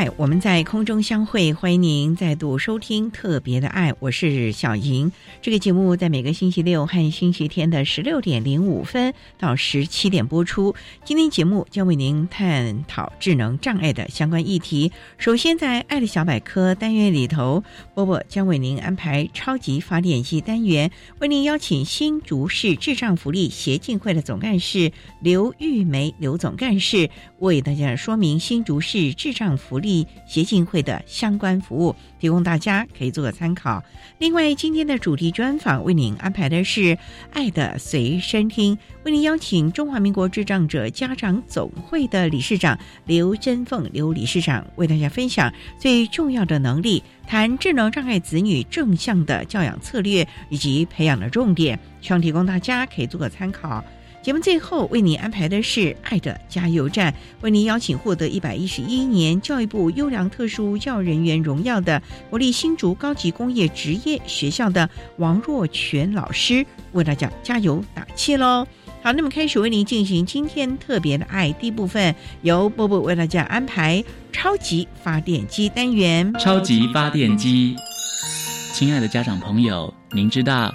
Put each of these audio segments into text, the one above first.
爱，我们在空中相会。欢迎您再度收听《特别的爱》，我是小莹。这个节目在每个星期六和星期天的十六点零五分到十七点播出。今天节目将为您探讨智能障碍的相关议题。首先，在“爱的小百科”单元里头，波波将为您安排“超级发电机”单元，为您邀请新竹市智障福利协进会的总干事刘玉梅刘总干事为大家说明新竹市智障。福利协进会的相关服务，提供大家可以做个参考。另外，今天的主题专访为您安排的是《爱的随身听》，为您邀请中华民国智障者家长总会的理事长刘真凤刘理事长为大家分享最重要的能力，谈智能障碍子女正向的教养策略以及培养的重点，希望提供大家可以做个参考。节目最后为您安排的是《爱的加油站》，为您邀请获得一百一十一年教育部优良特殊教育人员荣耀的国立新竹高级工业职业学校的王若全老师，为大家加油打气喽！好，那么开始为您进行今天特别的爱第一部分，由波波为大家安排超级发电机单元。超级发电机，亲爱的家长朋友，您知道？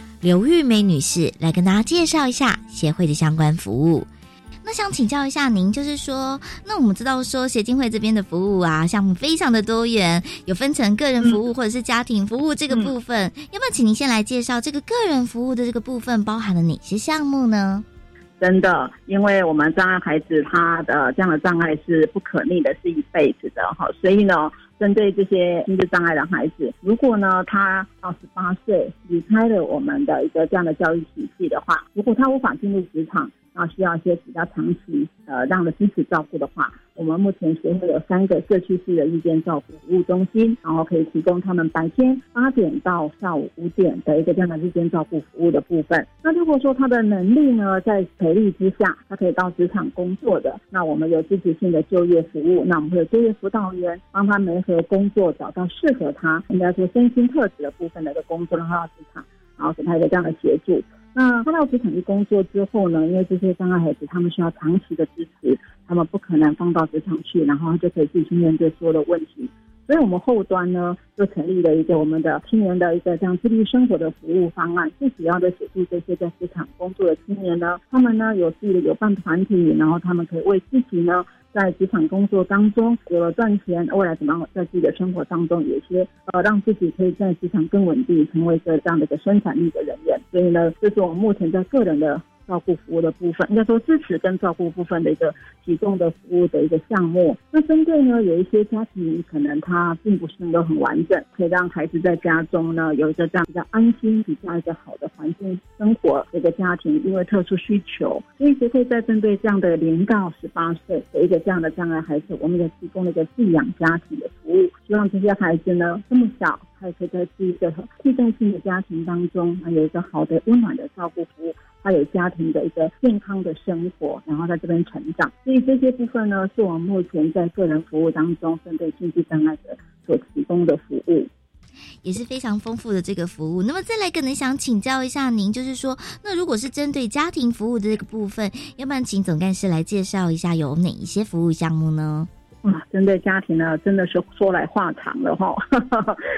刘玉梅女士来跟大家介绍一下协会的相关服务。那想请教一下您，就是说，那我们知道说协进会这边的服务啊，项目非常的多元，有分成个人服务或者是家庭服务这个部分，要不要请您先来介绍这个个人服务的这个部分包含了哪些项目呢？真的，因为我们障碍孩子他的这样的障碍是不可逆的，是一辈子的哈，所以呢。针对这些心智障碍的孩子，如果呢他到十八岁离开了我们的一个这样的教育体系的话，如果他无法进入职场，然后需要一些比较长期呃这样的支持照顾的话。我们目前协会有三个社区式的日间照顾服务中心，然后可以提供他们白天八点到下午五点的一个这样的日间照顾服务的部分。那如果说他的能力呢，在培力之下，他可以到职场工作的，那我们有支持性的就业服务，那我们会有就业辅导员帮他们和工作找到适合他，应该说身心特质的部分的一个工作，让他到职场，然后给他一个这样的协助。那他到职场去工作之后呢，因为这些障碍孩子他们需要长期的支持。他们不可能放到职场去，然后就可以自己去面对所有的问题。所以，我们后端呢，就成立了一个我们的青年的一个这样自立生活的服务方案。最主要的协助这些在职场工作的青年呢，他们呢有自己的有伴团体，然后他们可以为自己呢在职场工作当中有了赚钱，未来怎么样在自己的生活当中有一些呃让自己可以在职场更稳定，成为一个这样的一个生产力的人员。所以呢，这是我们目前在个人的。照顾服务的部分，应该说支持跟照顾部分的一个提供的服务的一个项目。那针对呢，有一些家庭可能他并不是能够很完整，可以让孩子在家中呢有一个这样比较安心、比较一个好的环境生活的一个家庭，因为特殊需求，所以协会在针对这样的零到十八岁的一个这样的障碍孩子，我们也提供了一个寄养家庭的服务，希望这些孩子呢这么小。他可以在这一个替代性的家庭当中，有一个好的温暖的照顾服务，他有家庭的一个健康的生活，然后在这边成长。所以这些部分呢，是我们目前在个人服务当中针对心智障碍者所提供的服务。也是非常丰富的这个服务。那么再来，可能想请教一下您，就是说，那如果是针对家庭服务的这个部分，要不然请总干事来介绍一下有哪一些服务项目呢？啊，针对家庭呢，真的是说来话长了哈。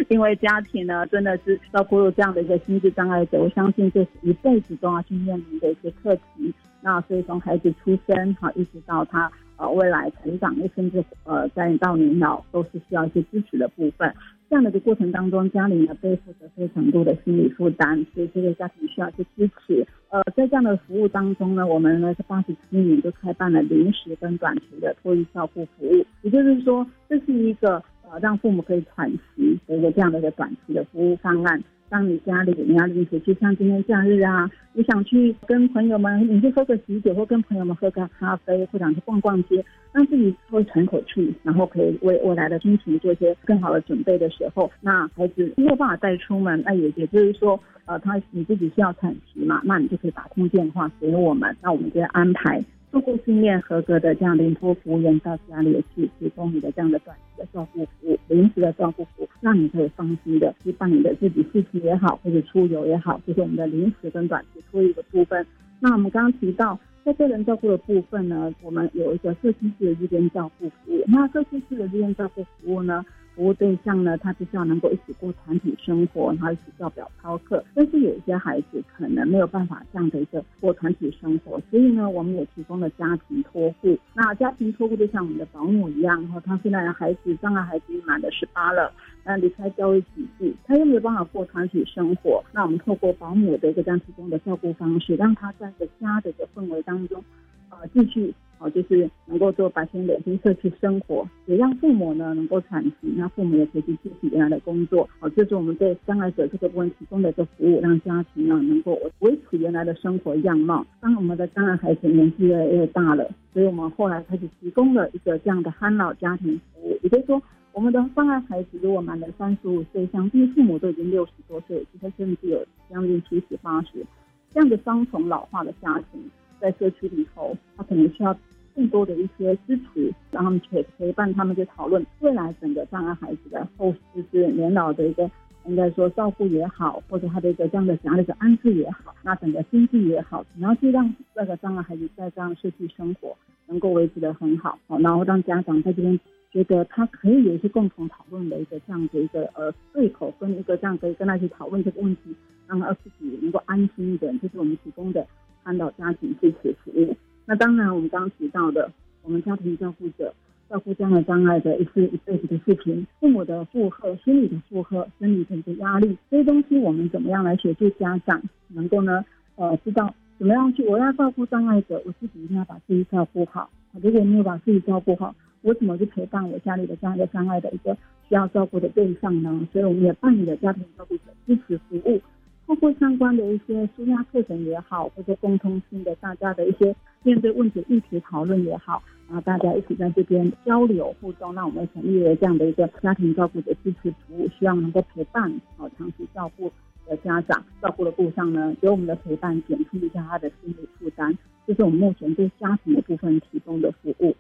因为家庭呢，真的是照顾这样的一个心智障碍者，我相信这是一辈子都要去面临的一些课题。那所以从孩子出生哈，一直到他呃未来成长，又甚至呃在到年老，都是需要一些支持的部分。这样的一个过程当中，家里呢背负着非常多的心理负担，所以这个家庭需要去支持。呃，在这样的服务当中呢，我们呢是八十七年就开办了临时跟短期的托育照顾服务，也就是说，这是一个呃让父母可以喘息的一个这样的一个短期的服务方案。当你家里你要临时去，像今天假日啊，你想去跟朋友们，你去喝个喜酒，或跟朋友们喝个咖啡，或者去逛逛街，让自己会喘口气，然后可以为未来的心情做一些更好的准备的时候，那孩子没有办法带出门，那也也就是说，呃，他你自己需要喘息嘛，那你就可以打通电话给我们，那我们就安排。受过训练合格的这样的托服务员到家里去提供你的这样的短期的照顾服务、临时的照顾服务，让你可以放心的去办你的自己事情也好，或者出游也好，就是我们的临时跟短期托育的部分。那我们刚刚提到，在个人照顾的部分呢，我们有一个社区式的日间照顾服务。那社区式的日间照顾服务呢？服务对象呢，他必须要能够一起过团体生活，然后一起照表操课。但是有一些孩子可能没有办法这样的一个过团体生活，所以呢，我们也提供了家庭托护。那家庭托护就像我们的保姆一样，哈，他现在的孩子障碍孩子满了十八了，那离开教育体系，他又没有办法过团体生活，那我们透过保姆的一个这样提供的照顾方式，让他在一个家的一个氛围当中，呃，继续。哦，就是能够做白天的新社区生活，也让父母呢能够喘息，那父母也可以去继续原来的工作。哦，这是我们对障碍者这个部分提供的一个服务，让家庭呢能够维持原来的生活样貌。当我们的障碍孩子年纪越来越大了，所以我们后来开始提供了一个这样的憨老家庭服务。也就是说，我们的障碍孩子如果满了三十五岁，相对父母都已经六十多岁，其实甚至有将近七十八十，这样的双重老化的家庭，在社区里头，他可能需要。更多的一些支持，让他们陪陪伴他们去讨论未来整个障碍孩子的后就是年老的一个应该说照顾也好，或者他的一个这样的家的一个安置也好，那整个经济也好，然后去让那个障碍孩子在这样的社区生活能够维持的很好，好，然后让家长在这边觉得他可以有一些共同讨论的一个这样的一个呃对口，跟一个这样可以跟他去讨论这个问题，让他自己能够安心一点，这是我们提供的看到家庭支持服务。那当然，我们刚刚提到的，我们家庭照顾者照顾这样的障碍的，一次一辈子的事情，父母的负荷、心理的负荷、生理的一个压力，这些东西，我们怎么样来协助家长，能够呢，呃，知道怎么样去，我要照顾障碍者，我自己一定要把自己照顾好。如果没有把自己照顾好，我怎么去陪伴我家里的这样一个障碍的一个需要照顾的对象呢？所以我们也办理了家庭照顾者支持服务，包括相关的一些舒压课程也好，或者共通性的大家的一些。面对问题议题讨论也好，然后大家一起在这边交流互动，让我们成立了这样的一个家庭照顾的支持服务，希望能够陪伴好长期照顾的家长，照顾的路上呢，给我们的陪伴，减轻一下他的心理负担，这是我们目前对家庭的部分提供的服务。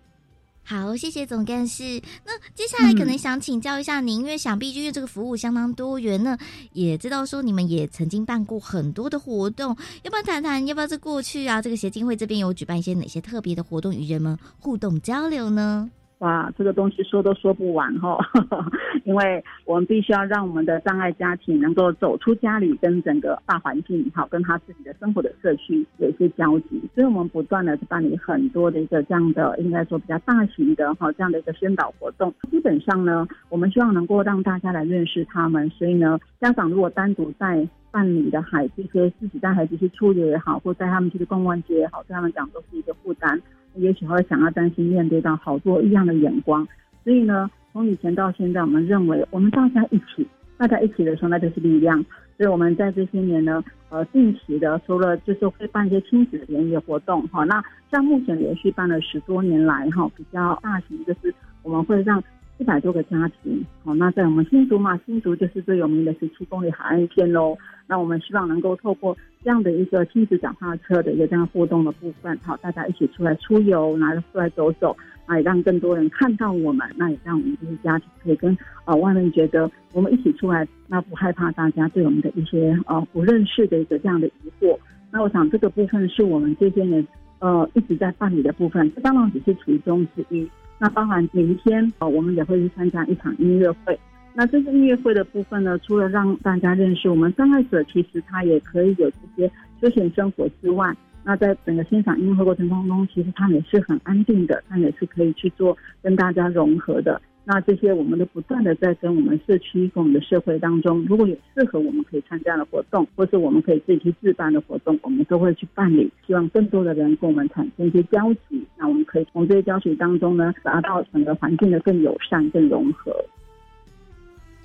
好，谢谢总干事。那接下来可能想请教一下您，因为想必就是这个服务相当多元呢，也知道说你们也曾经办过很多的活动，要不要谈谈？要不要在过去啊，这个协进会这边有举办一些哪些特别的活动与人们互动交流呢？哇，这个东西说都说不完哈，因为我们必须要让我们的障碍家庭能够走出家里，跟整个大环境好，跟他自己的生活的社区有一些交集，所以我们不断的去办理很多的一个这样的，应该说比较大型的哈这样的一个宣导活动。基本上呢，我们希望能够让大家来认识他们，所以呢，家长如果单独在办理的孩子，说自己带孩子去出游也好，或带他们去逛逛街也好，对他们讲都是一个负担。也许会想要担心面对到好多异样的眼光，所以呢，从以前到现在，我们认为我们大家一起，大家一起的时候，那就是力量。所以我们在这些年呢，呃，定期的除了就是会办一些亲子的联谊活动哈，那像目前连续办了十多年来哈，比较大型就是我们会让一百多个家庭，好，那在我们新竹嘛，新竹就是最有名的十七公里海岸线喽。那我们希望能够透过这样的一个亲子脚踏车的一个这样互动的部分，好，大家一起出来出游，拿着出来走走，啊，让更多人看到我们，那也让我们这些家庭可以跟呃外面觉得我们一起出来，那不害怕大家对我们的一些呃不认识的一个这样的疑惑。那我想这个部分是我们这些年呃一直在办理的部分，这当然只是其中之一。那包含明天呃我们也会去参加一场音乐会。那这次音乐会的部分呢，除了让大家认识我们障碍者，其实他也可以有这些休闲生活之外，那在整个欣赏音乐会过程当中，其实他也是很安定的，他也是可以去做跟大家融合的。那这些我们都不断的在跟我们社区、跟我们的社会当中，如果有适合我们可以参加的活动，或是我们可以自己去自办的活动，我们都会去办理。希望更多的人跟我们产生一些交集，那我们可以从这些交集当中呢，达到整个环境的更友善、更融合。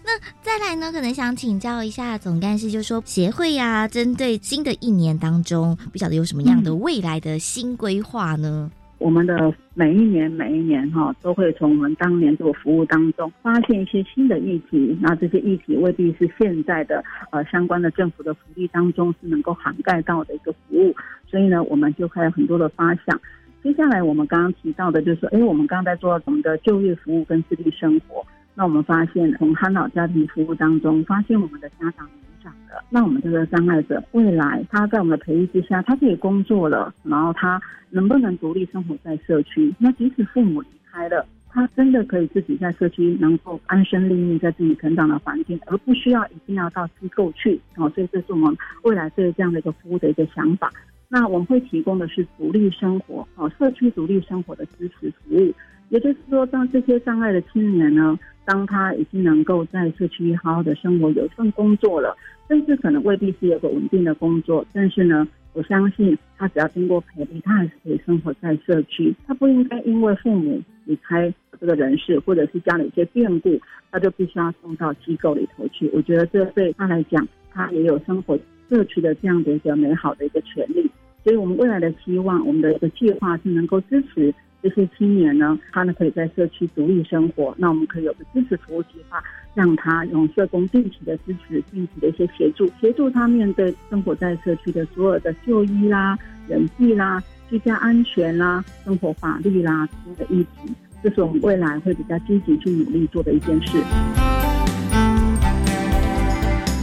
那再来呢？可能想请教一下总干事，就说协会呀，针对新的一年当中，不晓得有什么样的未来的新规划呢？我们的每一年每一年哈，都会从我们当年做服务当中发现一些新的议题，那这些议题未必是现在的呃相关的政府的福利当中是能够涵盖到的一个服务，所以呢，我们就还有很多的发想。接下来我们刚刚提到的，就是说，哎，我们刚刚在做我们的就业服务跟自立生活。那我们发现，从憨老家庭服务当中，发现我们的家长年长了，那我们这个障碍者未来他在我们的培育之下，他可以工作了，然后他能不能独立生活在社区？那即使父母离开了，他真的可以自己在社区能够安身立命，在自己成长的环境，而不需要一定要到机构去。哦，所以这是我们未来对这样的一个服务的一个想法。那我们会提供的是独立生活，哦，社区独立生活的支持服务。也就是说，当这些障碍的青年呢，当他已经能够在社区好好的生活，有一份工作了，甚至可能未必是有个稳定的工作，但是呢，我相信他只要经过培育，他还是可以生活在社区。他不应该因为父母离开这个人世，或者是家里一些变故，他就必须要送到机构里头去。我觉得这对他来讲，他也有生活社区的这样的一个美好的一个权利。所以我们未来的希望，我们的一个计划是能够支持。这些青年呢，他呢可以在社区独立生活。那我们可以有个支持服务计划，让他用社工定期的支持、定期的一些协助，协助他面对生活在社区的所有的就医啦、人际啦、居家安全啦、生活法律啦这些的议题。这是我们未来会比较积极去努力做的一件事。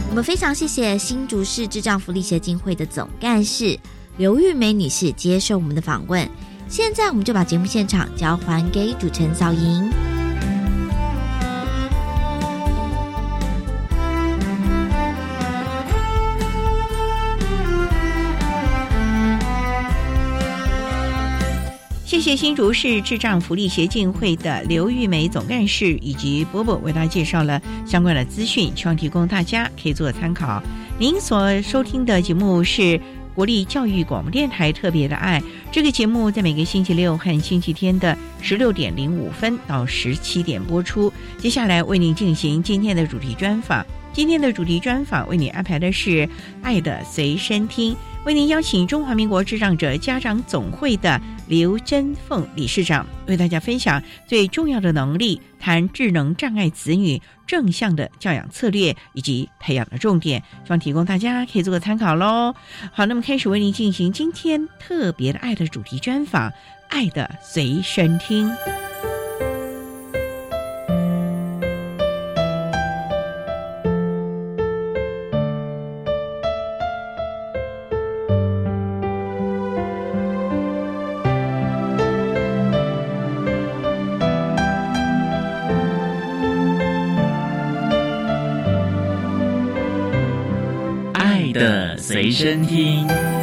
我们非常谢谢新竹市智障福利协进会的总干事刘玉梅女士接受我们的访问。现在，我们就把节目现场交还给主持人小莹。谢谢新竹市智障福利协进会的刘玉梅总干事以及波波为大家介绍了相关的资讯，希望提供大家可以做参考。您所收听的节目是。国立教育广播电台特别的爱这个节目，在每个星期六和星期天的十六点零五分到十七点播出。接下来为您进行今天的主题专访。今天的主题专访为您安排的是《爱的随身听》，为您邀请中华民国智障者家长总会的刘珍凤理事长为大家分享最重要的能力，谈智能障碍子女正向的教养策略以及培养的重点，希望提供大家可以做个参考喽。好，那么开始为您进行今天特别的爱的主题专访，《爱的随身听》。身听。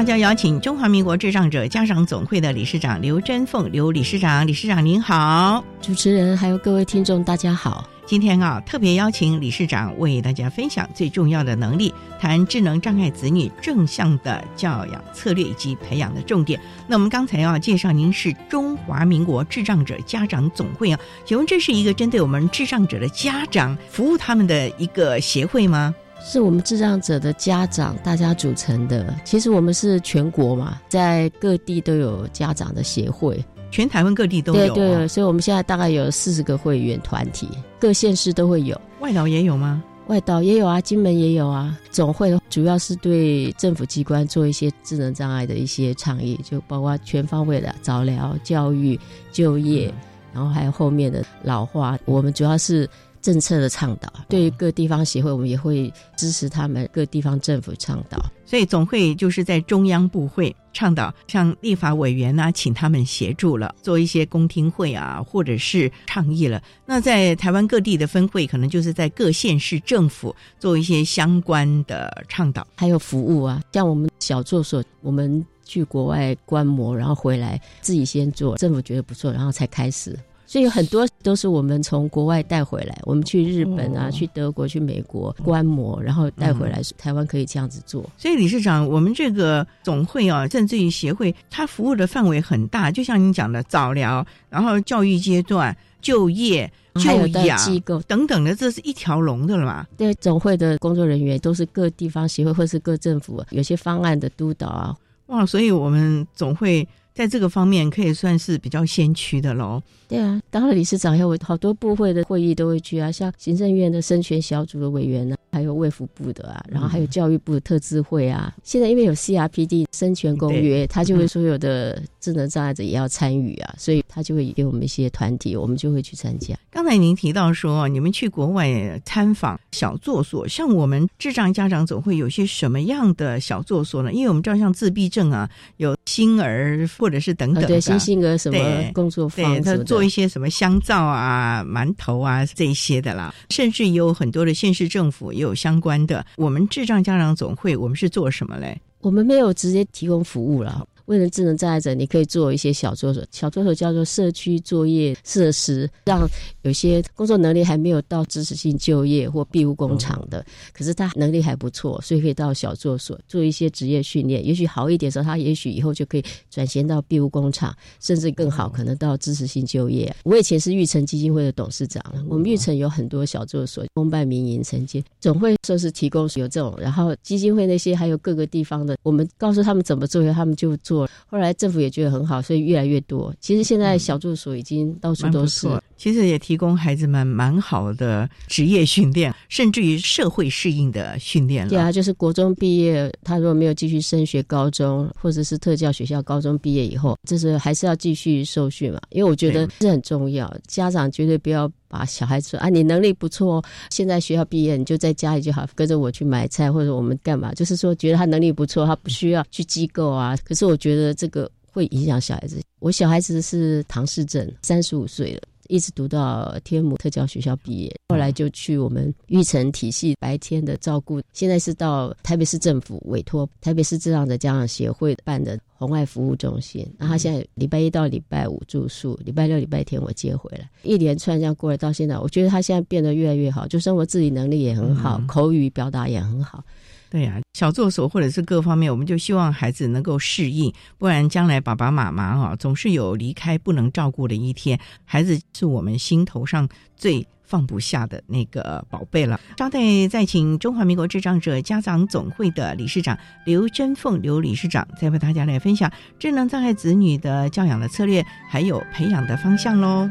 大家邀请中华民国智障者家长总会的理事长刘珍凤刘理事长，理事长您好，主持人还有各位听众大家好。今天啊，特别邀请理事长为大家分享最重要的能力，谈智能障碍子女正向的教养策略以及培养的重点。那我们刚才要介绍，您是中华民国智障者家长总会啊，请问这是一个针对我们智障者的家长服务他们的一个协会吗？是我们智障者的家长大家组成的。其实我们是全国嘛，在各地都有家长的协会。全台湾各地都有，对对，所以我们现在大概有四十个会员团体，各县市都会有。外岛也有吗？外岛也有啊，金门也有啊。总会主要是对政府机关做一些智能障碍的一些倡议，就包括全方位的早疗、教育、就业，然后还有后面的老化。我们主要是。政策的倡导，对于各地方协会，我们也会支持他们各地方政府倡导。所以总会就是在中央部会倡导，像立法委员啊，请他们协助了，做一些公听会啊，或者是倡议了。那在台湾各地的分会，可能就是在各县市政府做一些相关的倡导，还有服务啊。像我们小作所，我们去国外观摩，然后回来自己先做，政府觉得不错，然后才开始。所以很多都是我们从国外带回来，我们去日本啊，去德国、去美国观摩，然后带回来，台湾可以这样子做。所以理事长，我们这个总会啊，甚至于协会，它服务的范围很大，就像您讲的早疗，然后教育阶段、就业、就养机构等等的，这是一条龙的了嘛？对，总会的工作人员都是各地方协会或是各政府有些方案的督导啊。哇，所以我们总会。在这个方面可以算是比较先驱的喽。对啊，当了理事长以后，好多部会的会议都会去啊，像行政院的生权小组的委员呢，还有卫福部的啊，然后还有教育部的特资会啊。现在因为有 CRPD 生权公约，他就会所有的智能障碍者也要参与啊，所以他就会给我们一些团体，我们就会去参加。刚才您提到说，你们去国外参访小作所，像我们智障家长总会有些什么样的小作所呢？因为我们知道像自闭症啊，有星儿或者是等等的星星儿什么工作坊，他做一些什么香皂啊、馒头啊这一些的啦，甚至有很多的县市政府也有相关的。我们智障家长总会，我们是做什么嘞？我们没有直接提供服务了。为了智能障碍者，你可以做一些小作所，小作所叫做社区作业设施，让有些工作能力还没有到支持性就业或庇护工厂的，可是他能力还不错，所以可以到小作所做一些职业训练。也许好一点的时候，他也许以后就可以转型到庇护工厂，甚至更好，可能到支持性就业。我以前是玉成基金会的董事长，我们玉成有很多小作所，公办民营承接，总会说是提供有这种，然后基金会那些还有各个地方的，我们告诉他们怎么做，他们就做。后来政府也觉得很好，所以越来越多。其实现在小助所已经到处都是，其实也提供孩子们蛮好的职业训练，甚至于社会适应的训练了。对啊，就是国中毕业，他如果没有继续升学高中，或者是特教学校高中毕业以后，就是还是要继续受训嘛。因为我觉得这很重要，家长绝对不要。把小孩子啊，你能力不错，现在学校毕业你就在家里就好，跟着我去买菜或者我们干嘛？就是说觉得他能力不错，他不需要去机构啊。可是我觉得这个会影响小孩子。我小孩子是唐氏症，三十五岁了。一直读到天母特教学校毕业，后来就去我们育成体系白天的照顾。现在是到台北市政府委托台北市智障的家长协会办的红外服务中心。那他现在礼拜一到礼拜五住宿，礼拜六、礼拜天我接回来，一连串这样过来到现在，我觉得他现在变得越来越好，就生活自理能力也很好，口语表达也很好。对呀，小作所或者是各方面，我们就希望孩子能够适应，不然将来爸爸妈妈啊总是有离开不能照顾的一天。孩子是我们心头上最放不下的那个宝贝了。稍待，再请中华民国智障者家长总会的理事长刘珍凤刘理事长，再为大家来分享智能障碍子女的教养的策略，还有培养的方向喽。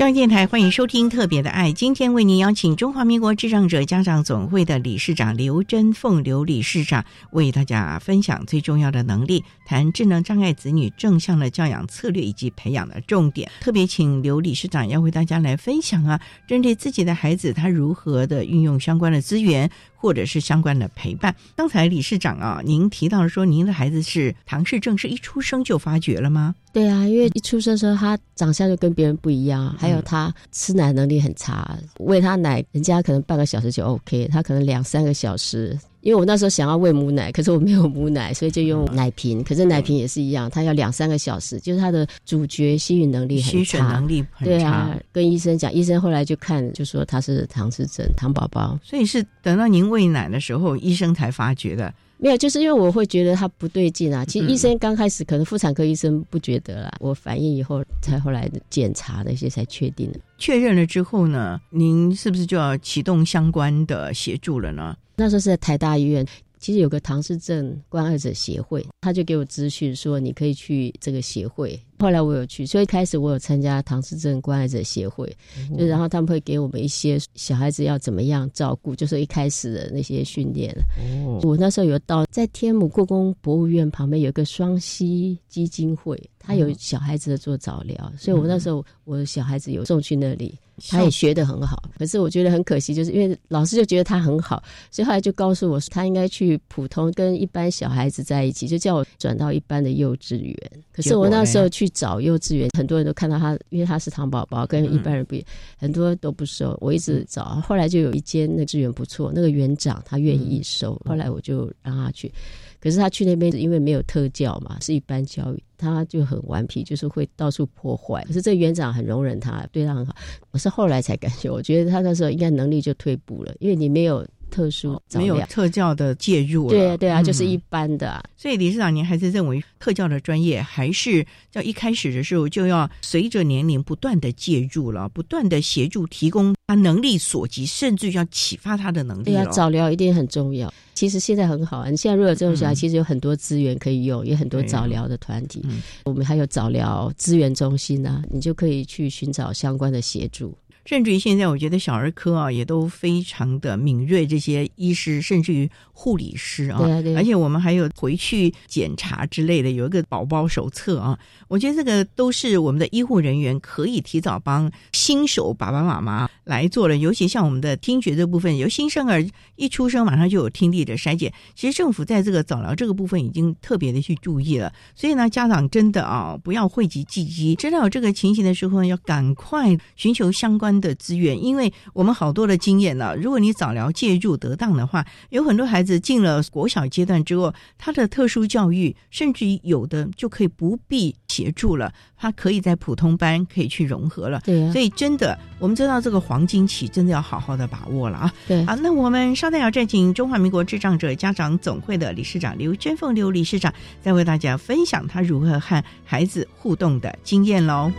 中央电台欢迎收听《特别的爱》，今天为您邀请中华民国智障者家长总会的理事长刘真凤刘理事长为大家分享最重要的能力，谈智能障碍子女正向的教养策略以及培养的重点。特别请刘理事长要为大家来分享啊，针对自己的孩子，他如何的运用相关的资源。或者是相关的陪伴。刚才理事长啊，您提到说，您的孩子是唐氏症，是一出生就发觉了吗？对啊，因为一出生的时候他长相就跟别人不一样，还有他吃奶能力很差，喂他奶，人家可能半个小时就 OK，他可能两三个小时。因为我那时候想要喂母奶，可是我没有母奶，所以就用奶瓶。可是奶瓶也是一样，它要两三个小时，就是它的主角吸吮能力很差。能力很差。对啊，跟医生讲，医生后来就看，就说他是唐氏症，糖宝宝。所以是等到您喂奶的时候，医生才发觉的。没有，就是因为我会觉得他不对劲啊。其实医生刚开始可能妇产科医生不觉得啦，我反应以后才后来检查那些才确定的。确认了之后呢，您是不是就要启动相关的协助了呢？那时候是在台大医院。其实有个唐氏症关爱者协会，他就给我资讯说你可以去这个协会。后来我有去，所以开始我有参加唐氏症关爱者协会，就然后他们会给我们一些小孩子要怎么样照顾，就是一开始的那些训练。哦，我那时候有到在天母故宫博物院旁边有一个双溪基金会，他有小孩子的做早疗，所以我那时候我小孩子有送去那里。他也学得很好，可是我觉得很可惜，就是因为老师就觉得他很好，所以后来就告诉我，他应该去普通跟一般小孩子在一起，就叫我转到一般的幼稚园。可是我那时候去找幼稚园，很多人都看到他，因为他是糖宝宝，跟一般人不一样，很多都不收。我一直找，后来就有一间那幼稚园不错，那个园长他愿意收，后来我就让他去。可是他去那边，因为没有特教嘛，是一般教育，他就很顽皮，就是会到处破坏。可是这园长很容忍他，对他很好。我是后来才感觉，我觉得他那时候应该能力就退步了，因为你没有。特殊没有特教的介入，对啊，对啊，就是一般的。所以理事长，您还是认为特教的专业还是在一开始的时候就要随着年龄不断的介入了，不断的协助提供他能力所及，甚至要启发他的能力。对啊，早疗一定很重要。其实现在很好啊，你现在如果有这种小孩，其实有很多资源可以用，有很多早疗的团体，我们还有早疗资源中心啊，你就可以去寻找相关的协助。甚至于现在，我觉得小儿科啊也都非常的敏锐，这些医师甚至于护理师啊，而且我们还有回去检查之类的，有一个宝宝手册啊。我觉得这个都是我们的医护人员可以提早帮新手爸爸妈妈来做的，尤其像我们的听觉这部分，由新生儿一出生马上就有听力的筛检。其实政府在这个早疗这个部分已经特别的去注意了，所以呢，家长真的啊不要讳疾忌医，知道有这个情形的时候，要赶快寻求相关。的资源，因为我们好多的经验呢。如果你早疗介入得当的话，有很多孩子进了国小阶段之后，他的特殊教育，甚至于有的就可以不必协助了，他可以在普通班可以去融合了。对，所以真的，我们知道这个黄金期真的要好好的把握了啊。对，啊，那我们稍待要再请中华民国智障者家长总会的理事长刘娟凤刘理事长，再为大家分享他如何和孩子互动的经验喽。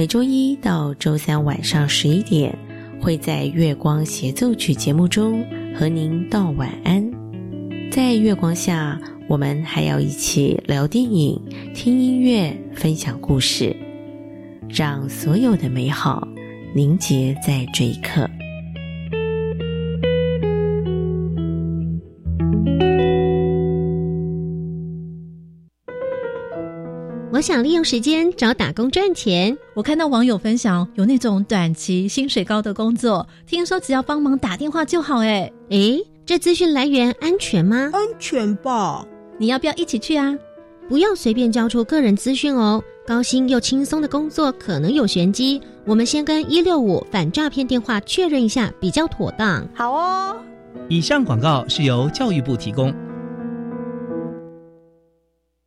每周一到周三晚上十一点，会在月光协奏曲节目中和您道晚安。在月光下，我们还要一起聊电影、听音乐、分享故事，让所有的美好凝结在这一刻。我想利用时间找打工赚钱。我看到网友分享有那种短期薪水高的工作，听说只要帮忙打电话就好。哎诶，这资讯来源安全吗？安全吧。你要不要一起去啊？不要随便交出个人资讯哦。高薪又轻松的工作可能有玄机，我们先跟一六五反诈骗电话确认一下，比较妥当。好哦。以上广告是由教育部提供。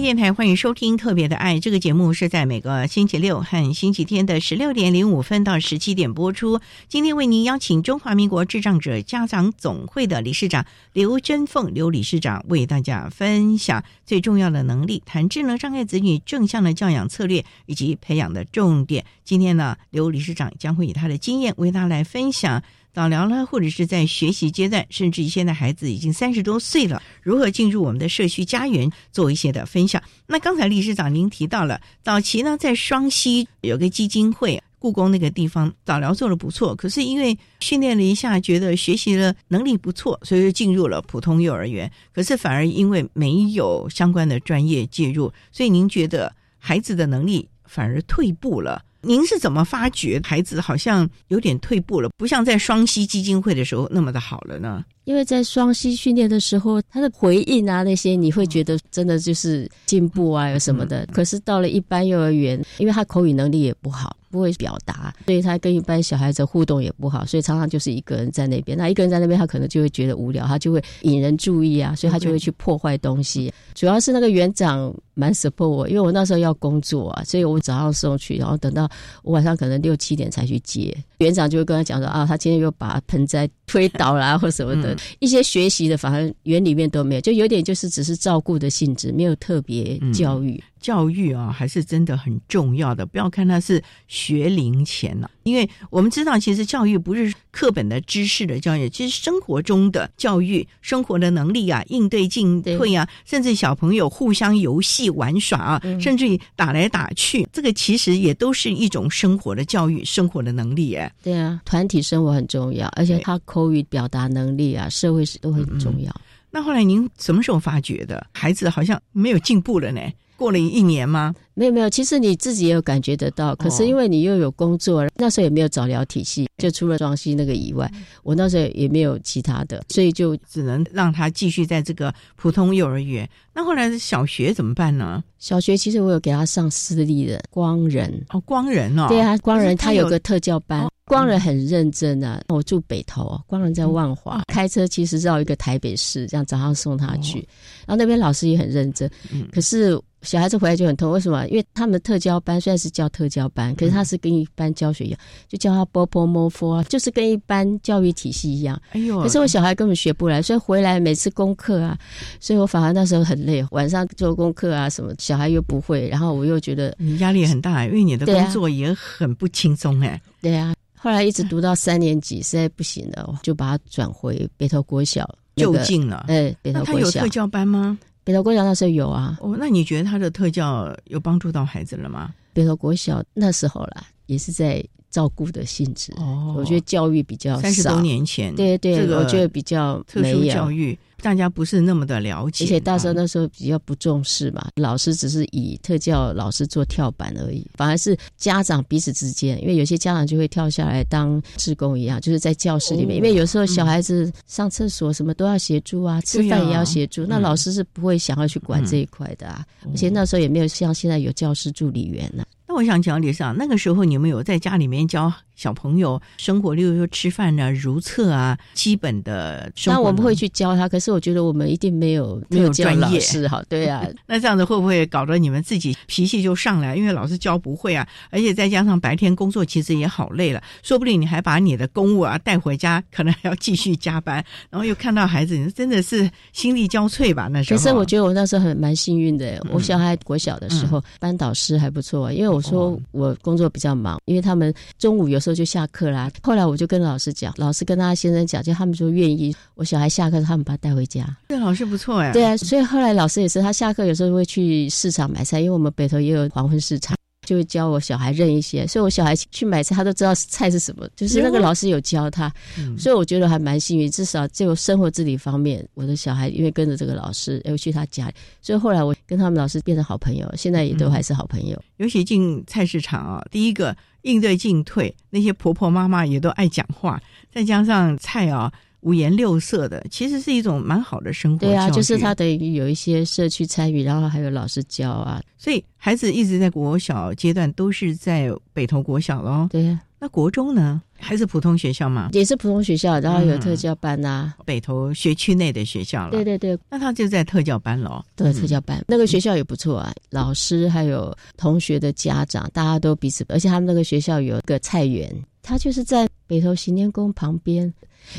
电台欢迎收听《特别的爱》这个节目，是在每个星期六和星期天的十六点零五分到十七点播出。今天为您邀请中华民国智障者家长总会的理事长刘真凤刘理事长为大家分享最重要的能力，谈智能障碍子女正向的教养策略以及培养的重点。今天呢，刘理事长将会以他的经验为大家来分享。早疗呢，或者是在学习阶段，甚至于现在孩子已经三十多岁了，如何进入我们的社区家园做一些的分享？那刚才李市长您提到了，早期呢在双溪有个基金会，故宫那个地方早疗做的不错，可是因为训练了一下，觉得学习的能力不错，所以就进入了普通幼儿园，可是反而因为没有相关的专业介入，所以您觉得孩子的能力反而退步了？您是怎么发觉孩子好像有点退步了，不像在双溪基金会的时候那么的好了呢？因为在双膝训练的时候，他的回应啊那些，你会觉得真的就是进步啊有什么的。可是到了一般幼儿园，因为他口语能力也不好。不会表达，所以他跟一般小孩子互动也不好，所以常常就是一个人在那边。那一个人在那边，他可能就会觉得无聊，他就会引人注意啊，所以他就会去破坏东西。主要是那个园长蛮 support 我，因为我那时候要工作啊，所以我早上送去，然后等到我晚上可能六七点才去接。园长就会跟他讲说啊，他今天又把盆栽推倒了或什么的，一些学习的，反而园里面都没有，就有点就是只是照顾的性质，没有特别教育。教育啊，还是真的很重要的。不要看它是学龄前了，因为我们知道，其实教育不是课本的知识的教育，其实生活中的教育、生活的能力啊、应对进退啊，甚至小朋友互相游戏玩耍啊，甚至于打来打去，这个其实也都是一种生活的教育、生活的能力。哎，对啊，团体生活很重要，而且他口语表达能力啊，社会史都很重要。那后来您什么时候发觉的？孩子好像没有进步了呢？过了一年吗？没有没有，其实你自己也有感觉得到，可是因为你又有工作，那时候也没有早疗体系，就除了庄西那个以外，我那时候也没有其他的，所以就只能让他继续在这个普通幼儿园。那后来小学怎么办呢？小学其实我有给他上私立的光仁哦，光仁哦，对啊，光仁他有个特教班，光仁很认真啊。我住北投，光仁在万华，开车其实绕一个台北市，这样早上送他去，然后那边老师也很认真，可是。小孩子回来就很痛，为什么？因为他们特教班虽然是教特教班，可是他是跟一般教学一样，就教他波波摸佛啊，就是跟一般教育体系一样。哎呦！可是我小孩根本学不来，所以回来每次功课啊，所以我反而那时候很累，晚上做功课啊什么，小孩又不会，然后我又觉得你压力很大，因为你的工作也很不轻松哎。对呀，后来一直读到三年级，实在不行了，就把他转回北投国小就近了。哎，北投国小。他有特教班吗？北投国小那时候有啊，哦，那你觉得他的特教有帮助到孩子了吗？北投国小那时候啦，也是在照顾的性质。哦我觉得教育比较少。三十多年前，对对，这个我觉得比较特殊教育，大家不是那么的了解，而且大时候啊那时候比较不重视嘛，老师只是以特教老师做跳板而已，反而是家长彼此之间，因为有些家长就会跳下来当志工一样，就是在教室里面，哦因为有时候小孩子上厕所什么都要协助啊，吃饭也要协助，那嗯老师是不会想要去管这一块的啊，而且那时候也没有像现在有教师助理员呢、那我想讲，李上那个时候你们有在家里面教小朋友生活，例如说吃饭啊、如厕啊，基本的生活。那我们会。去教他，可是我觉得我们一定没有没有专业老师好，对啊，那这样子会不会搞得你们自己脾气就上来？因为老师教不会啊，而且再加上白天工作其实也好累了，说不定你还把你的公务啊带回家，可能还要继续加班，然后又看到孩子，你真的是心力交瘁吧？那时候。可是我觉得我那时候很蛮幸运的，嗯我小孩国小的时候，班导师还不错，因为我哦说我工作比较忙，因为他们中午有时候就下课啦。后来我就跟老师讲，老师跟他先生讲，就他们就愿意我小孩下课，他们把他带回家。这老师不错哎。对啊，所以后来老师也是，他下课有时候会去市场买菜，因为我们北头也有黄昏市场。就会教我小孩认一些，所以我小孩去买菜，他都知道菜是什么，就是那个老师有教他，嗯所以我觉得还蛮幸运，至少就生活自理方面，我的小孩因为跟着这个老师，又去他家里，所以后来我跟他们老师变成好朋友，现在也都还是好朋友。尤其进菜市场啊，第一个应对进退，那些婆婆妈妈也都爱讲话，再加上菜啊五颜六色的，其实是一种蛮好的生活对啊，就是育他等于有一些社区参与，然后还有老师教啊。所以孩子一直在国小阶段都是在北投国小咯。对呀、那国中呢？还是普通学校吗？也是普通学校，然后有特教班呐、北投学区内的学校了。对对对，那他就在特教班咯。对特教班、那个学校也不错啊，老师还有同学的家长，大家都彼此，而且他们那个学校有一个菜园，他就是在北投行天宫旁边。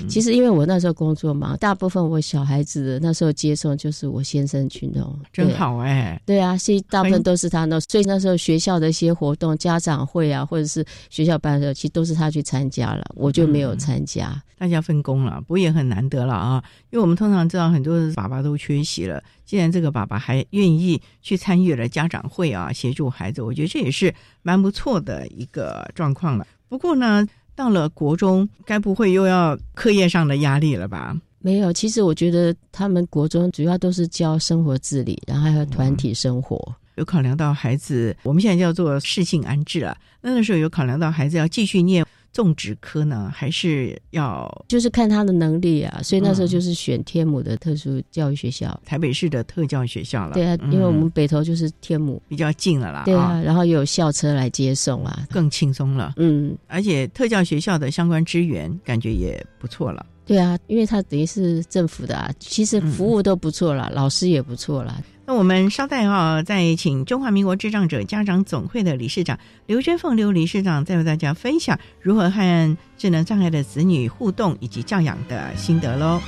其实因为我那时候工作忙，大部分我小孩子的那时候接送就是我先生去弄，真好哎。对啊，所以大部分都是他弄，所以那时候学校的一些活动、家长会啊，或者是学校办的时候，其实都是他去参加了，我就没有参加。大家分工了，不过也很难得了啊。因为我们通常知道很多爸爸都缺席了，既然这个爸爸还愿意去参与了家长会啊，协助孩子，我觉得这也是蛮不错的一个状况了。不过呢，到了国中，该不会又要课业上的压力了吧？没有，其实我觉得他们国中主要都是教生活自理，然后还有团体生活。有考量到孩子，我们现在叫做适性安置了。那个时候有考量到孩子要继续念种植科呢，还是要就是看他的能力啊，所以那时候嗯就是选天母的特殊教育学校。台北市的特教学校了？对啊，嗯因为我们北投就是天母，比较近了啦。对啊，然后又有校车来接送啊，更轻松了。嗯，而且特教学校的相关资源感觉也不错了。对啊，因为它等于是政府的啊，其实服务都不错啦，老师也不错啦。那我们稍待啊，再请中华民国智障者家长总会的理事长刘娟凤刘理事长，再为大家分享如何和智能障碍的子女互动以及教养的心得喽。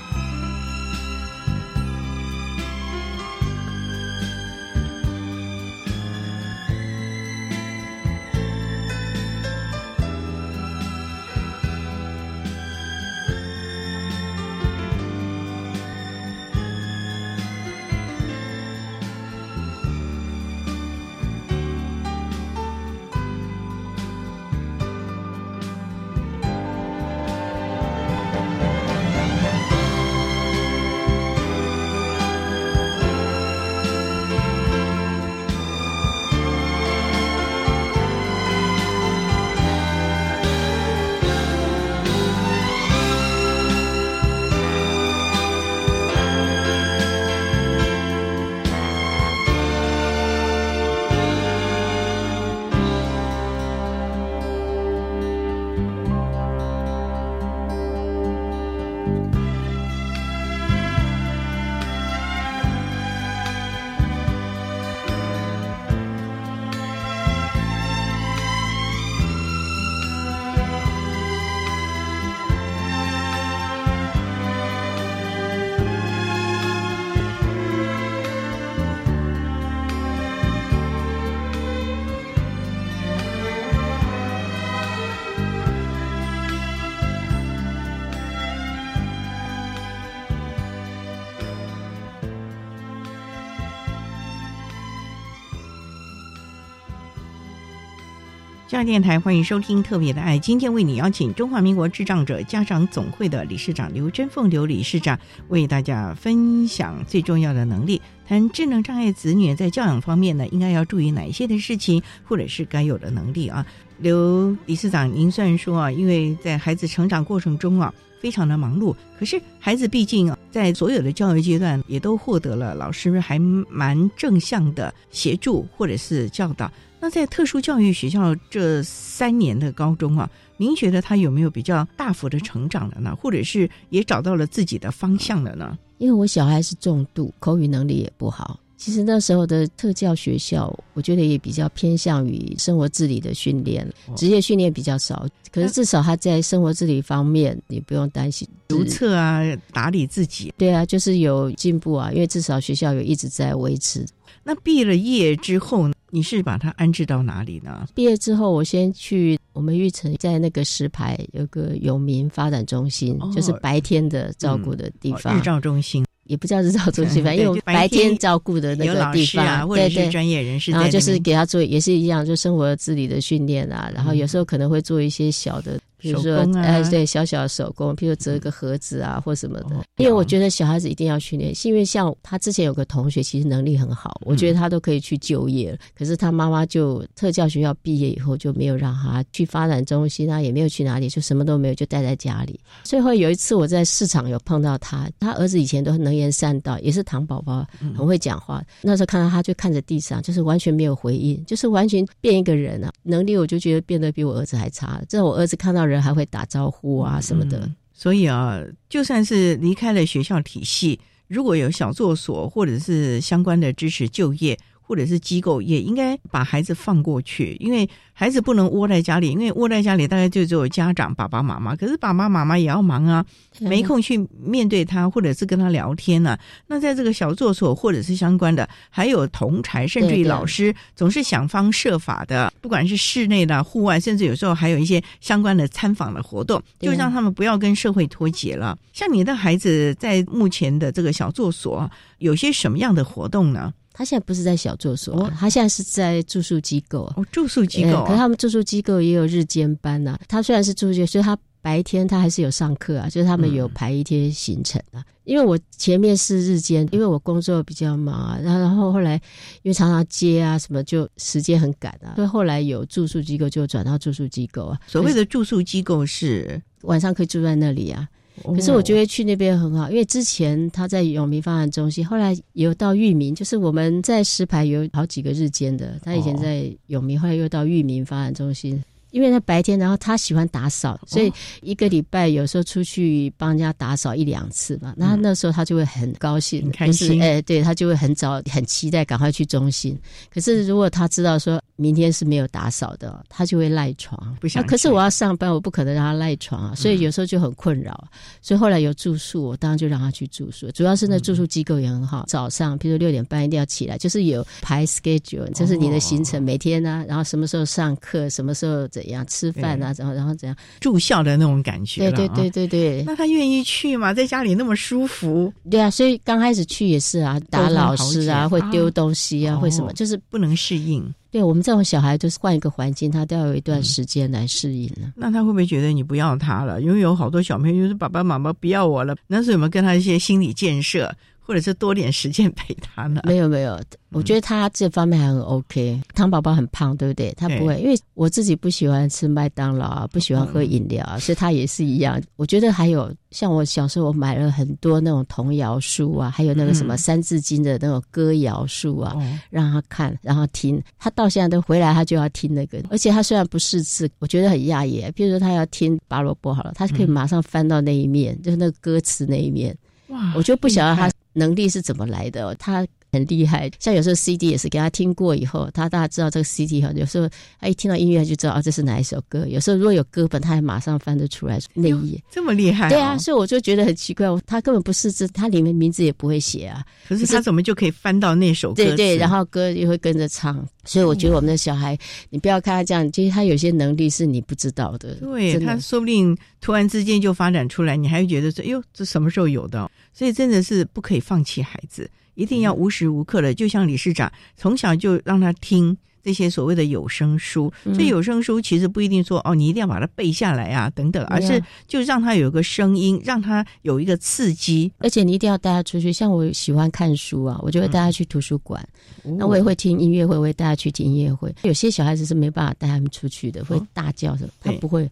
中央电台欢迎收听《特别的爱》，今天为你邀请中华民国智障者家长总会的理事长刘真凤刘理事长为大家分享最重要的能力，谈智能障碍子女在教养方面呢，应该要注意哪一些的事情，或者是该有的能力啊。刘理事长，您虽然说啊，因为在孩子成长过程中啊，非常的忙碌，可是孩子毕竟啊在所有的教育阶段也都获得了老师还蛮正向的协助或者是教导。那在特殊教育学校这三年的高中啊，您觉得他有没有比较大幅的成长了呢？或者是也找到了自己的方向了呢？因为我小孩是重度，口语能力也不好。其实那时候的特教学校，我觉得也比较偏向于生活自理的训练，职业训练比较少。可是至少他在生活自理方面，你不用担心如厕啊，打理自己。对啊，就是有进步啊，因为至少学校有一直在维持。那毕了业之后，你是把他安置到哪里呢？毕业之后，我先去我们玉成，在那个石牌有个永民发展中心，就是白天的照顾的地方，日照中心。也不叫日照中心吧，因为白天照顾的那个地方，或者是专业人士，然后就是给他做，也是一样，就生活自理的训练啊，然后有时候可能会做一些小的。比如说，哎，对，小小的手工，比如折个盒子啊，或什么的。因为我觉得小孩子一定要训练，是因为像他之前有个同学，其实能力很好，我觉得他都可以去就业了。可是他妈妈就特教学校毕业以后就没有让他去发展中心啊，也没有去哪里，就什么都没有，就待在家里。最后有一次我在市场有碰到他，他儿子以前都能言善道，也是糖宝宝，很会讲话。那时候看到他就看着地上，就是完全没有回应，就是完全变一个人啊，能力我就觉得变得比我儿子还差。这我儿子看到人。人还会打招呼啊什么的，所以啊，就算是离开了学校体系，如果有小作所或者是相关的支持就业。或者是机构也应该把孩子放过去，因为孩子不能窝在家里，因为窝在家里大概就只有家长爸爸妈妈，可是爸爸妈妈也要忙啊，没空去面对他，或者是跟他聊天呢。那在这个小作所或者是相关的，还有同才，甚至于老师，总是想方设法的，不管是室内的、户外，甚至有时候还有一些相关的参访的活动，就让他们不要跟社会脱节了。像你的孩子在目前的这个小作所，有些什么样的活动呢？他现在不是在小住所，他现在是在住宿机构。哦，住宿机构，可是他们住宿机构也有日间班呐。他虽然是住宿，所以他白天他还是有上课啊，就是他们有排一天行程啊。因为我前面是日间，因为我工作比较忙啊，然后然后后来因为常常接啊什么，就时间很赶啊，所以后来有住宿机构就转到住宿机构啊。所谓的住宿机构是晚上可以住在那里啊。可是我觉得去那边很好，因为之前他在永明发展中心，后来有到裕民，就是我们在石牌有好几个日间的。他以前在永明，后来又到裕民发展中心。因为他白天，然后他喜欢打扫，所以一个礼拜有时候出去帮人家打扫一两次嘛。那那时候他就会很高兴，开心。哎，对他就会很早很期待赶快去中心。可是如果他知道说明天是没有打扫的，他就会赖床。不想。可是我要上班，我不可能让他赖床啊。所以有时候就很困扰。所以后来有住宿，我当然就让他去住宿。主要是那住宿机构也很好，早上比如六点半一定要起来，就是有排 schedule，就是你的行程每天呢，然后什么时候上课，什么时候怎样吃饭啊，然后然后怎样住校的那种感觉，对对对对对。那他愿意去吗？在家里那么舒服，对啊。所以刚开始去也是啊，打老师啊，会丢东西啊，会什么，就是不能适应。对我们这种小孩，就是换一个环境，他都要有一段时间来适应了。那他会不会觉得你不要他了？因为有好多小朋友就是爸爸妈妈不要我了。那时候有没有跟他一些心理建设？或者是多点时间陪他呢？没有没有，我觉得他这方面还很 OK。糖宝宝很胖，对不对？他不会，因为我自己不喜欢吃麦当劳啊，不喜欢喝饮料啊，所以他也是一样。我觉得还有像我小时候，我买了很多那种童谣书啊，还有那个什么三字经的那种歌谣书啊，让他看，然后听。他到现在都回来，他就要听那个。而且他虽然不识字，我觉得很讶异。比如说他要听拔萝卜好了，他可以马上翻到那一面，就是那个歌词那一面。哇！我就不晓得他。能力是怎么来的？他。很厉害，像有时候 CD 也是给他听过以后，他大家知道这个 CD 哈，有时候他一听到音乐就知道啊，这是哪一首歌。有时候如果有歌本，他还马上翻得出来那一页，这么厉害。对啊，所以我就觉得很奇怪，他根本不是这，他里面名字也不会写啊。可是他怎么就可以翻到那首歌？对对，然后歌也会跟着唱。所以我觉得我们的小孩，你不要看他这样，其实他有些能力是你不知道的。对他说不定突然之间就发展出来，你还会觉得说，哟，这什么时候有的？所以真的是不可以放弃孩子。一定要无时无刻的，就像理事长从小就让他听，这些所谓的有声书。所以有声书其实不一定说哦，你一定要把它背下来啊，等等，而是就让他有一个声音，让他有一个刺激。而且你一定要带他出去，像我喜欢看书啊，我就会带他去图书馆。哦那我也会听音乐会，我会带他去听音乐会。有些小孩子是没办法带他们出去的，会大叫什么，他不会。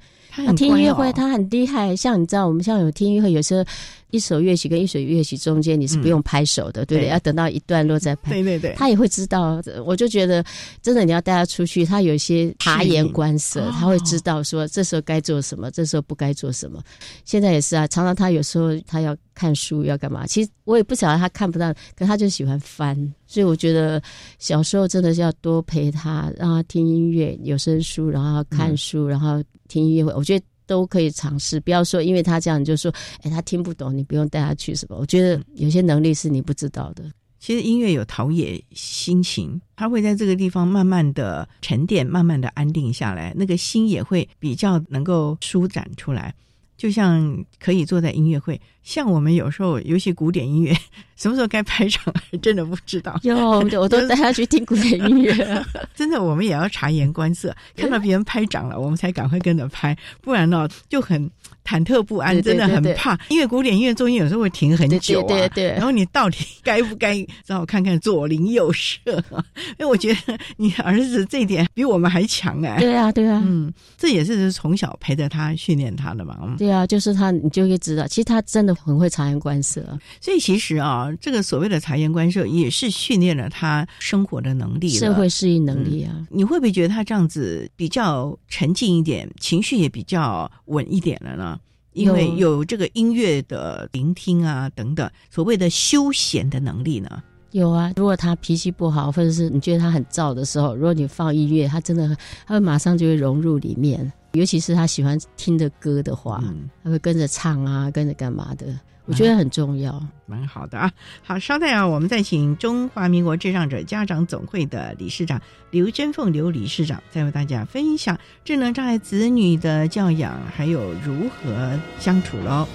听音乐会，哦他很厉害。像你知道，我们像有听音乐会，有时候一首乐曲跟一首乐曲中间你是不用拍手的，对不对？对要等到一段落再拍。对对对，他也会知道。我就觉得，真的你要带他出去，他有一些察言观色，他会知道说这时候该做什么，这时候不该做什么。现在也是啊，常常他有时候他要看书要干嘛，其实我也不晓得他看不到，可他就喜欢翻。所以我觉得小时候真的是要多陪他，让他听音乐、有声书，然后看书，然后听音乐会。我觉得。都可以尝试，不要说因为他这样就说，哎，他听不懂，你不用带他去什么。我觉得有些能力是你不知道的。其实音乐有陶冶心情，它会在这个地方慢慢的沉淀，慢慢的安定下来，那个心也会比较能够舒展出来。就像可以坐在音乐会，像我们有时候，尤其古典音乐，什么时候该拍掌，还 真的不知道。有，我都 带他去听古典音乐。真的，我们也要察言观色，看到别人拍掌了，我们才赶快跟着拍，不然呢就很忐忑不安，真的很怕。因为古典音乐中间有时候会停很久啊，对对。然后你到底该不该让我看看左邻右舍？因为我觉得你儿子这一点比我们还强哎。对啊，对啊，嗯，这也是从小陪着他训练他的嘛。嗯对啊，就是他，你就会知道，其实他真的很会察言观色。所以其实啊，这个所谓的察言观色，也是训练了他生活的能力、社会适应能力啊。嗯、你会不会觉得他这样子比较沉静一点，情绪也比较稳一点了呢？因为有这个音乐的聆听啊，等等，所谓的休闲的能力呢？有啊，如果他脾气不好，或者是你觉得他很燥的时候，如果你放音乐，他真的他会马上就会融入里面。尤其是他喜欢听的歌的话，嗯、他会跟着唱啊，跟着干嘛的，我觉得很重要，蛮好的啊。好，稍待啊，我们再请中华民国智障者家长总会的理事长刘珍凤刘理事长，再为大家分享智能障碍子女的教养，还有如何相处喽。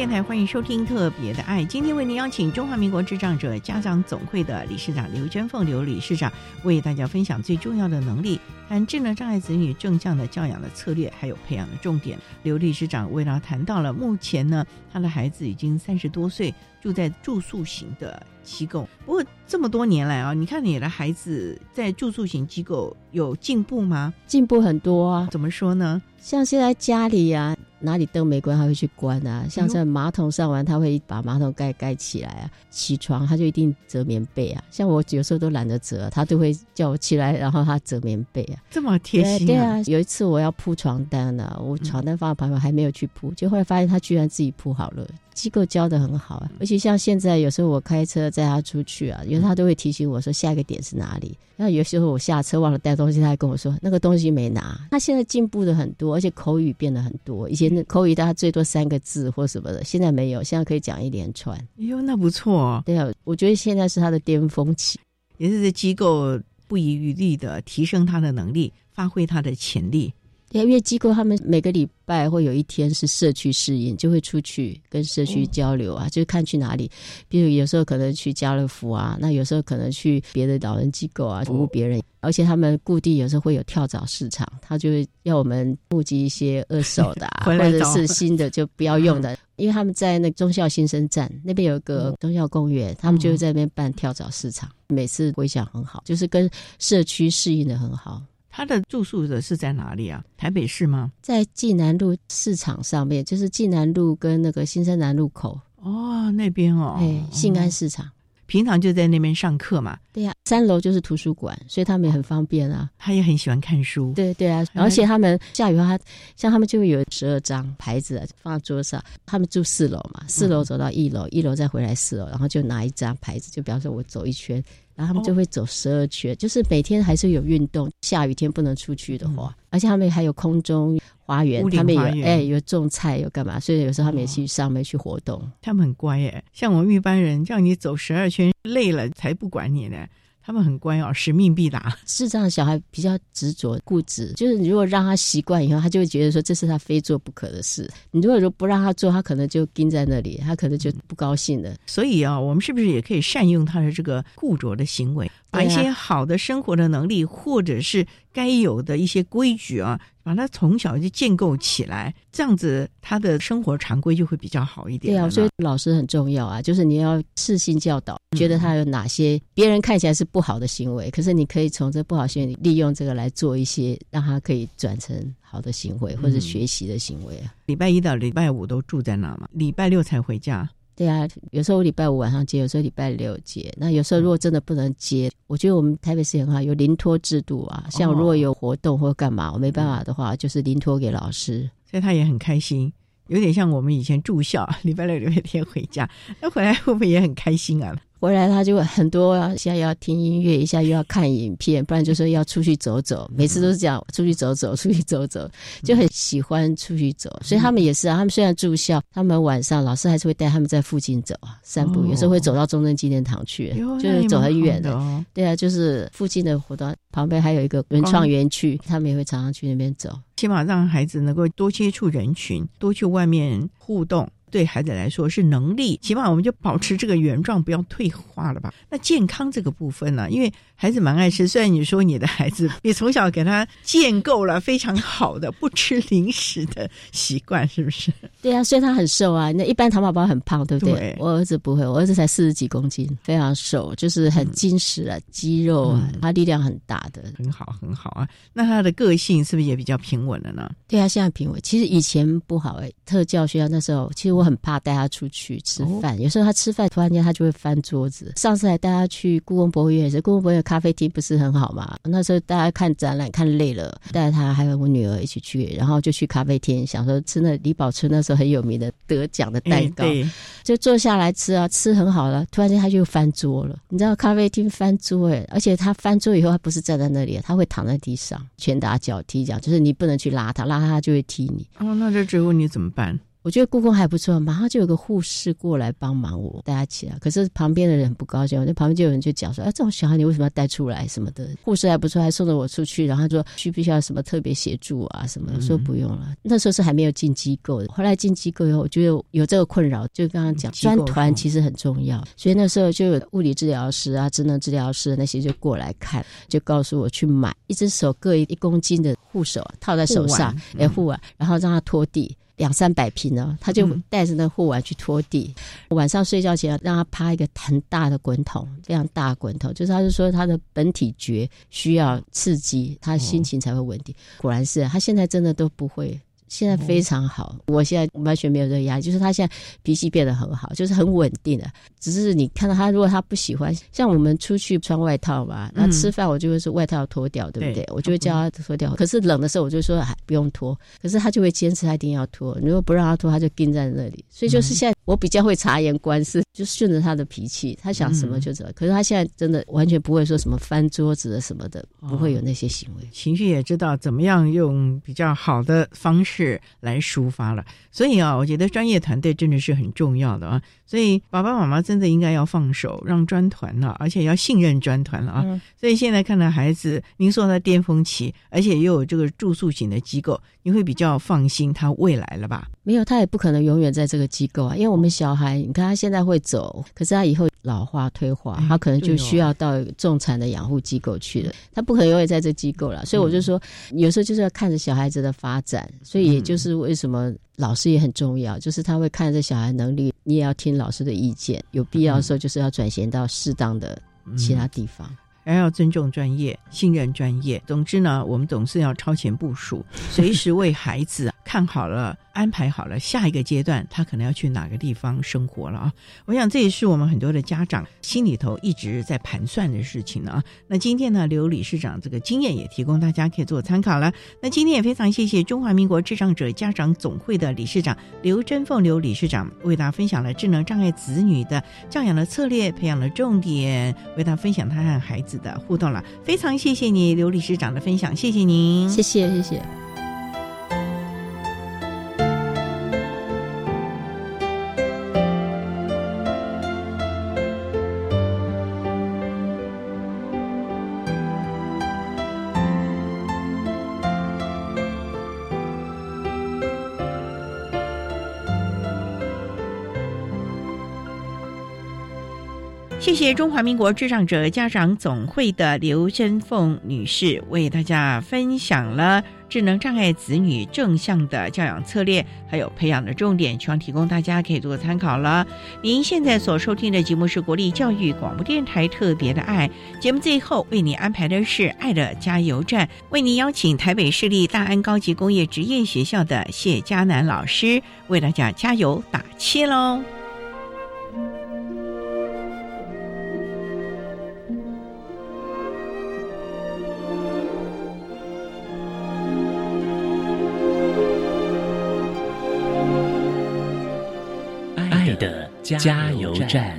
电台欢迎收听《特别的爱》，今天为您邀请中华民国智障者家长总会的理事长刘珍凤刘理事长，为大家分享最重要的能力，谈智能障碍子女正向的教养的策略，还有培养的重点。刘理事长为了谈到了目前呢，他的孩子已经三十多岁，住在住宿型的机构。不过这么多年来啊，你看你的孩子在住宿型机构有进步吗？进步很多啊。怎么说呢？像现在家里呀、啊。哪里灯没关，他会去关啊。像在马桶上完，他会把马桶盖盖起来啊。起床他就一定折棉被啊。像我有时候都懒得折，他都会叫我起来，然后他折棉被啊。这么贴心、啊对？对啊，有一次我要铺床单呢、啊，我床单放在旁边还没有去铺，就后来发现他居然自己铺好了。机构教的很好啊，而且像现在有时候我开车载他出去啊，因为他都会提醒我说下一个点是哪里。然后有时候我下车忘了带东西，他还跟我说那个东西没拿。他现在进步的很多，而且口语变得很多。以前的口语大家最多三个字或什么的，现在没有，现在可以讲一连串。哎呦，那不错、哦。对啊，我觉得现在是他的巅峰期，也是这机构不遗余力的提升他的能力，发挥他的潜力。对，因为机构他们每个礼拜会有一天是社区适应，就会出去跟社区交流啊，就看去哪里。比如有时候可能去家乐福啊，那有时候可能去别的老人机构啊，服务别人。而且他们固定有时候会有跳蚤市场，他就会要我们募集一些二手的，啊或者是新的就不要用的，因为他们在那中校新生站那边有一个中校公园，他们就会在那边办跳蚤市场，每次回响很好，就是跟社区适应的很好。他的住宿的是在哪里啊？台北市吗？在济南路市场上面，就是济南路跟那个新生南路口哦，那边哦，哎，信安市场，平常就在那边上课嘛。对呀，三楼就是图书馆，所以他们也很方便啊。他也很喜欢看书。对对啊，而且他们下雨后，他像他们就会有十二张牌子放在桌上。他们住四楼嘛，四楼走到一楼，一楼再回来四楼，然后就拿一张牌子，就比方说我走一圈。然后他们就会走十二圈，就是每天还是有运动。下雨天不能出去的话，而且他们还有空中花园，他们有哎有种菜有干嘛，所以有时候他们也去上面去活动。他们很乖耶，像我们一般人叫你走十二圈，累了才不管你呢。他们很乖哦，使命必达。是这样，小孩比较执着固执，就是你如果让他习惯以后，他就会觉得说这是他非做不可的事。你如果说不让他做，他可能就盯在那里，他可能就不高兴了。所以啊，我们是不是也可以善用他的这个固着的行为，把一些好的生活的能力，或者是该有的一些规矩啊？把他从小就建构起来，这样子他的生活常规就会比较好一点。对啊，所以老师很重要啊，就是你要细心教导，觉得他有哪些别人看起来是不好的行为，可是你可以从这不好行为利用这个来做一些，让他可以转成好的行为或者学习的行为啊。礼拜一到礼拜五都住在那嘛，礼拜六才回家。对啊，有时候我礼拜五晚上接，有时候礼拜六接。那有时候如果真的不能接，我觉得我们台北市很好，有临托制度啊。像如果有活动或干嘛，我没办法的话，就是临托给老师，所以他也很开心。有点像我们以前住校，礼拜六、礼拜天回家，那回来会不会也很开心啊？回来他就很多，现在要听音乐，一下又要看影片，不然就说要出去走走。每次都是这样，出去走走，出去走走，就很喜欢出去走。所以他们也是啊，他们虽然住校，他们晚上老师还是会带他们在附近走啊，散步。有时候会走到中正纪念堂去，就是走很远的。对啊，就是附近的活动，旁边还有一个文创园区，他们也会常常去那边走。起码让孩子能够多接触人群，多去外面互动。对孩子来说是能力，起码我们就保持这个原状，不要退化了吧？那健康这个部分呢？因为孩子蛮爱吃，虽然你说你的孩子，你从小给他建构了非常好的不吃零食的习惯，是不是？对啊，所以他很瘦啊。那一般糖宝宝很胖，对不对？我儿子不会，我儿子才四十几公斤，非常瘦，就是很精实啊，肌肉啊，他力量很大的，很好，很好啊。那他的个性是不是也比较平稳了呢？对啊，现在平稳。其实以前不好哎，特教学校那时候，其实我。很怕带他出去吃饭，有时候他吃饭突然间他就会翻桌子。上次还带他去故宫博物院，是故宫博物院咖啡厅不是很好嘛？那时候大家看展览看累了，带他还有我女儿一起去，然后就去咖啡厅，想说吃那李宝春那时候很有名的得奖的蛋糕，就坐下来吃啊，吃很好了。突然间他就翻桌了，你知道咖啡厅翻桌哎，而且他翻桌以后他不是站在那里，他会躺在地上，拳打脚踢，这样就是你不能去拉他，拉他就会踢你。哦，那这之后你怎么办？我觉得故宫还不错，马上就有个护士过来帮忙我带他起来。可是旁边的人不高兴，那旁边就有人就讲说：“哎，这种小孩你为什么要带出来什么的？”护士还不错，还送着我出去，然后说需不需要什么特别协助啊什么？说不用了。那时候是还没有进机构的，后来进机构以后，我觉得有这个困扰，就刚刚讲专团其实很重要，所以那时候就有物理治疗师啊、智能治疗师那些就过来看，就告诉我去买一只手各一公斤的护手套在手上，哎护腕，然后让他拖地。两三百平呢，他就带着那护腕去拖地。晚上睡觉前让他趴一个很大的滚筒，非常大滚筒，就是他就说他的本体觉需要刺激，他心情才会稳定。果然是他现在真的都不会。现在非常好，我现在完全没有这个压力，就是他现在脾气变得很好，就是很稳定的。只是你看到他，如果他不喜欢，像我们出去穿外套嘛，那吃饭我就会说外套脱掉，对不对？我就会叫他脱掉。可是冷的时候我就说还不用脱，可是他就会坚持他一定要脱。如果不让他脱，他就盯在那里。所以就是现在我比较会察言观色，就顺着他的脾气，他想什么就怎么。可是他现在真的完全不会说什么翻桌子的什么的，不会有那些行为。情绪也知道怎么样用比较好的方式来抒发了。所以啊，我觉得专业团队真的是很重要的啊。所以爸爸妈妈真的应该要放手，让专团了，而且要信任专团了啊。所以现在看到孩子，您说他巅峰期，而且又有这个住宿型的机构，你会比较放心他未来了吧？没有，他也不可能永远在这个机构啊，因为我们小孩，你看他现在会走，可是他以后老化退化，他可能就需要到重产的养护机构去了，他不可能永远在这机构了。所以我就说，有时候就是要看着小孩子的发展，所以也就是为什么老师也很重要，就是他会看着小孩能力，你也要听老师的意见，有必要的时候就是要转衔到适当的其他地方。还要尊重专业，信任专业。总之呢，我们总是要超前部署，随时为孩子看好了。安排好了下一个阶段，他可能要去哪个地方生活了啊？我想这也是我们很多的家长心里头一直在盘算的事情呢。那今天呢，刘理事长这个经验也提供大家可以做参考了。那今天也非常谢谢中华民国智障者家长总会的理事长刘真凤刘理事长为大家分享了智能障碍子女的教养的策略、培养的重点，为大家分享他和孩子的互动了。非常谢谢你刘理事长的分享，谢谢您，谢谢谢谢。谢谢中华民国智障者家长总会的刘珍凤女士为大家分享了智能障碍子女正向的教养策略，还有培养的重点，希望提供大家可以做个参考了。您现在所收听的节目是国立教育广播电台特别的爱节目，最后为您安排的是爱的加油站，为您邀请台北市立大安高级工业职业学校的谢佳楠老师为大家加油打气喽。加油站。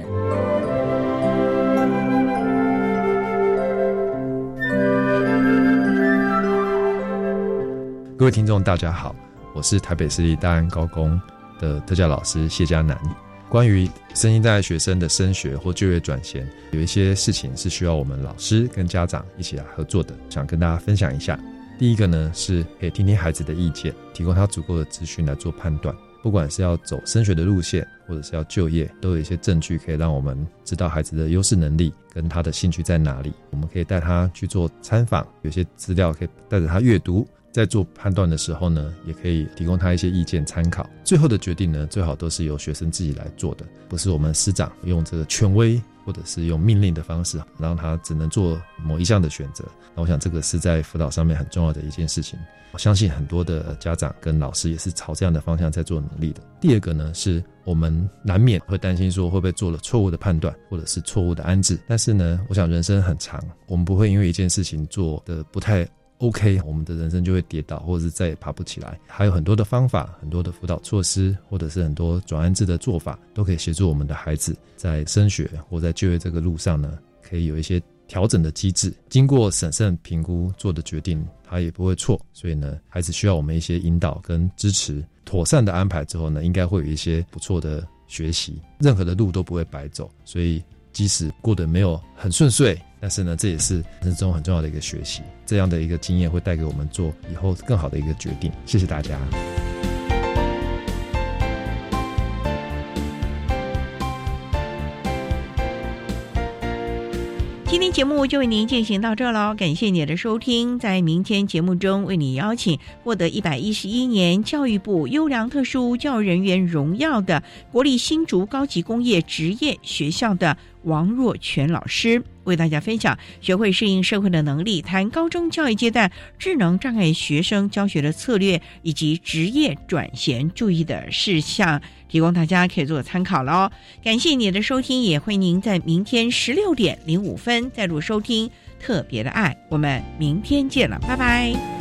各位听众，大家好，我是台北市立大安高工的特教老师谢家南。关于身心障碍学生的升学或就业转衔，有一些事情是需要我们老师跟家长一起来合作的，想跟大家分享一下。第一个呢，是可以听听孩子的意见，提供他足够的资讯来做判断。不管是要走升学的路线，或者是要就业，都有一些证据可以让我们知道孩子的优势能力跟他的兴趣在哪里。我们可以带他去做参访，有些资料可以带着他阅读，在做判断的时候呢，也可以提供他一些意见参考。最后的决定呢，最好都是由学生自己来做的，不是我们师长用这个权威或者是用命令的方式，让他只能做某一项的选择。那我想这个是在辅导上面很重要的一件事情。我相信很多的家长跟老师也是朝这样的方向在做努力的。第二个呢，是我们难免会担心说会不会做了错误的判断，或者是错误的安置。但是呢，我想人生很长，我们不会因为一件事情做的不太 OK，我们的人生就会跌倒，或者是再也爬不起来。还有很多的方法，很多的辅导措施，或者是很多转安置的做法，都可以协助我们的孩子在升学或在就业这个路上呢，可以有一些。调整的机制，经过审慎评估做的决定，他也不会错。所以呢，孩子需要我们一些引导跟支持，妥善的安排之后呢，应该会有一些不错的学习。任何的路都不会白走，所以即使过得没有很顺遂，但是呢，这也是人生中很重要的一个学习。这样的一个经验会带给我们做以后更好的一个决定。谢谢大家。今天节目就为您进行到这了，感谢你的收听。在明天节目中，为你邀请获得一百一十一年教育部优良特殊教育人员荣耀的国立新竹高级工业职业学校的王若泉老师，为大家分享学会适应社会的能力，谈高中教育阶段智能障碍学生教学的策略以及职业转衔注意的事项。提供大家可以做参考了哦，感谢你的收听，也欢迎您在明天十六点零五分再度收听特别的爱，我们明天见了，拜拜。